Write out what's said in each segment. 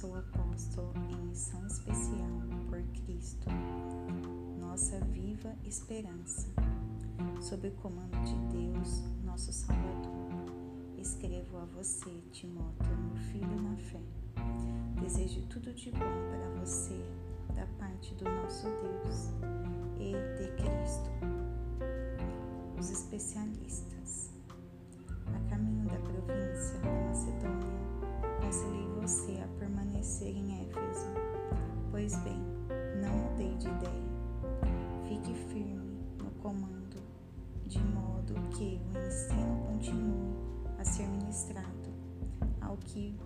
sou apóstolo em missão especial por Cristo, nossa viva esperança. Sob o comando de Deus, nosso Salvador, escrevo a você, Timóteo, meu filho na fé. Desejo tudo de bom para você, da parte do nosso Deus e de Cristo. Os especialistas. Pois bem, não mudei de ideia. Fique firme no comando, de modo que o ensino continue a ser ministrado. Ao que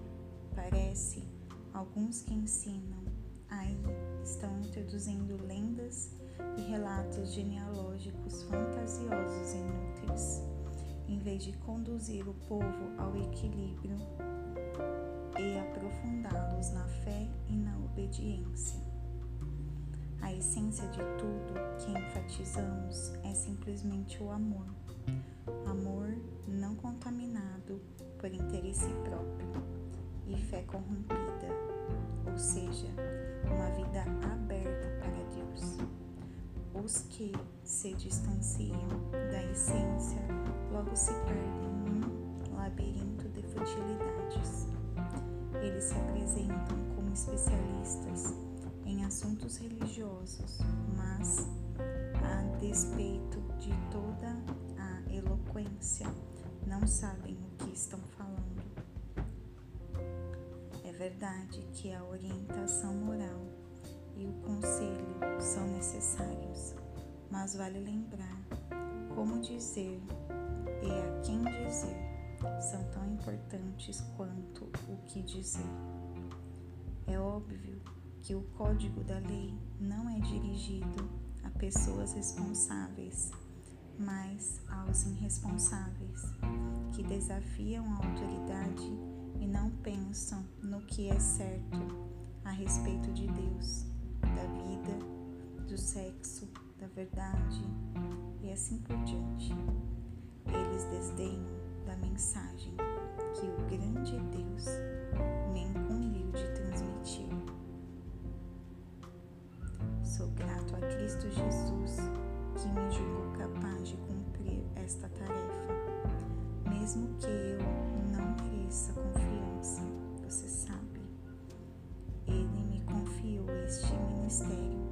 parece, alguns que ensinam aí estão introduzindo lendas e relatos genealógicos fantasiosos e inúteis, em vez de conduzir o povo ao equilíbrio e aprofundá-los na fé e na obediência. A essência de tudo que enfatizamos é simplesmente o amor. Amor não contaminado por interesse próprio e fé corrompida, ou seja, uma vida aberta para Deus. Os que se distanciam da essência logo se perdem num labirinto de futilidades. Eles se apresentam como especialistas em assuntos religiosos, mas, a despeito de toda a eloquência, não sabem o que estão falando. É verdade que a orientação moral e o conselho são necessários, mas vale lembrar como dizer e a quem dizer são tão importantes quanto o que dizer. É óbvio que o código da lei não é dirigido a pessoas responsáveis, mas aos irresponsáveis, que desafiam a autoridade e não pensam no que é certo a respeito de Deus, da vida, do sexo, da verdade e assim por diante. Eles desdenham da mensagem que o grande Deus me incumbiu de transmitir. Grato a Cristo Jesus que me julgou capaz de cumprir esta tarefa, mesmo que eu não mereça confiança, você sabe. Ele me confiou este ministério.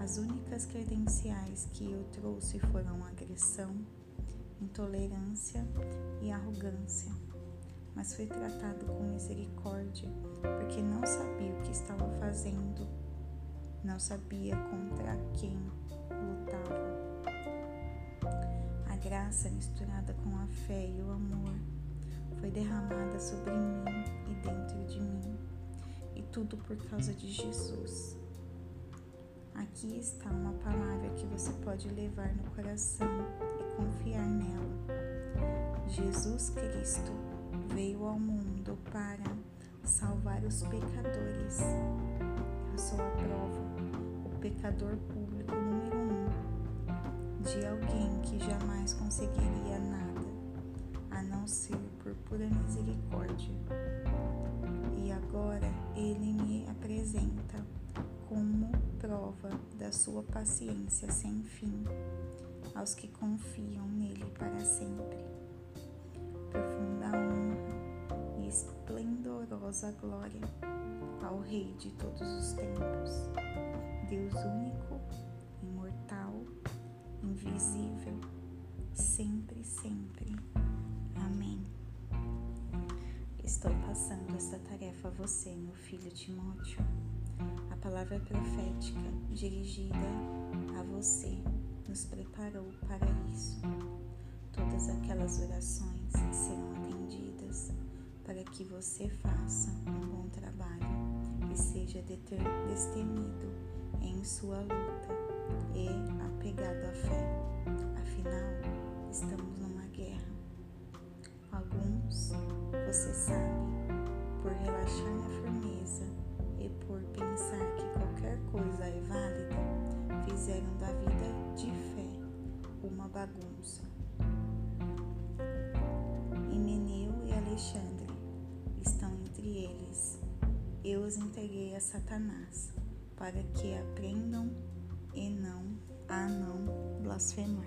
As únicas credenciais que eu trouxe foram agressão, intolerância e arrogância, mas fui tratado com misericórdia porque não sabia o que estava não sabia contra quem lutava. A graça misturada com a fé e o amor foi derramada sobre mim e dentro de mim, e tudo por causa de Jesus. Aqui está uma palavra que você pode levar no coração e confiar nela. Jesus Cristo veio ao mundo para salvar os pecadores. Pecador público número um de alguém que jamais conseguiria nada a não ser por pura misericórdia. E agora ele me apresenta como prova da sua paciência sem fim aos que confiam nele para sempre. Profunda honra e esplendorosa glória ao Rei de todos os tempos, Deus único, imortal, invisível, sempre, sempre. Amém. Estou passando esta tarefa a você, meu filho Timóteo. A palavra profética dirigida a você nos preparou para isso. Todas aquelas orações serão atendidas para que você faça um bom trabalho seja destemido em sua luta e apegado à fé. Afinal, estamos numa guerra. Alguns, você sabe, por relaxar na firmeza e por pensar que qualquer coisa é válida, fizeram da vida de fé uma bagunça. Himeneu e Alexandre eu os entreguei a Satanás, para que aprendam e não a não blasfemar.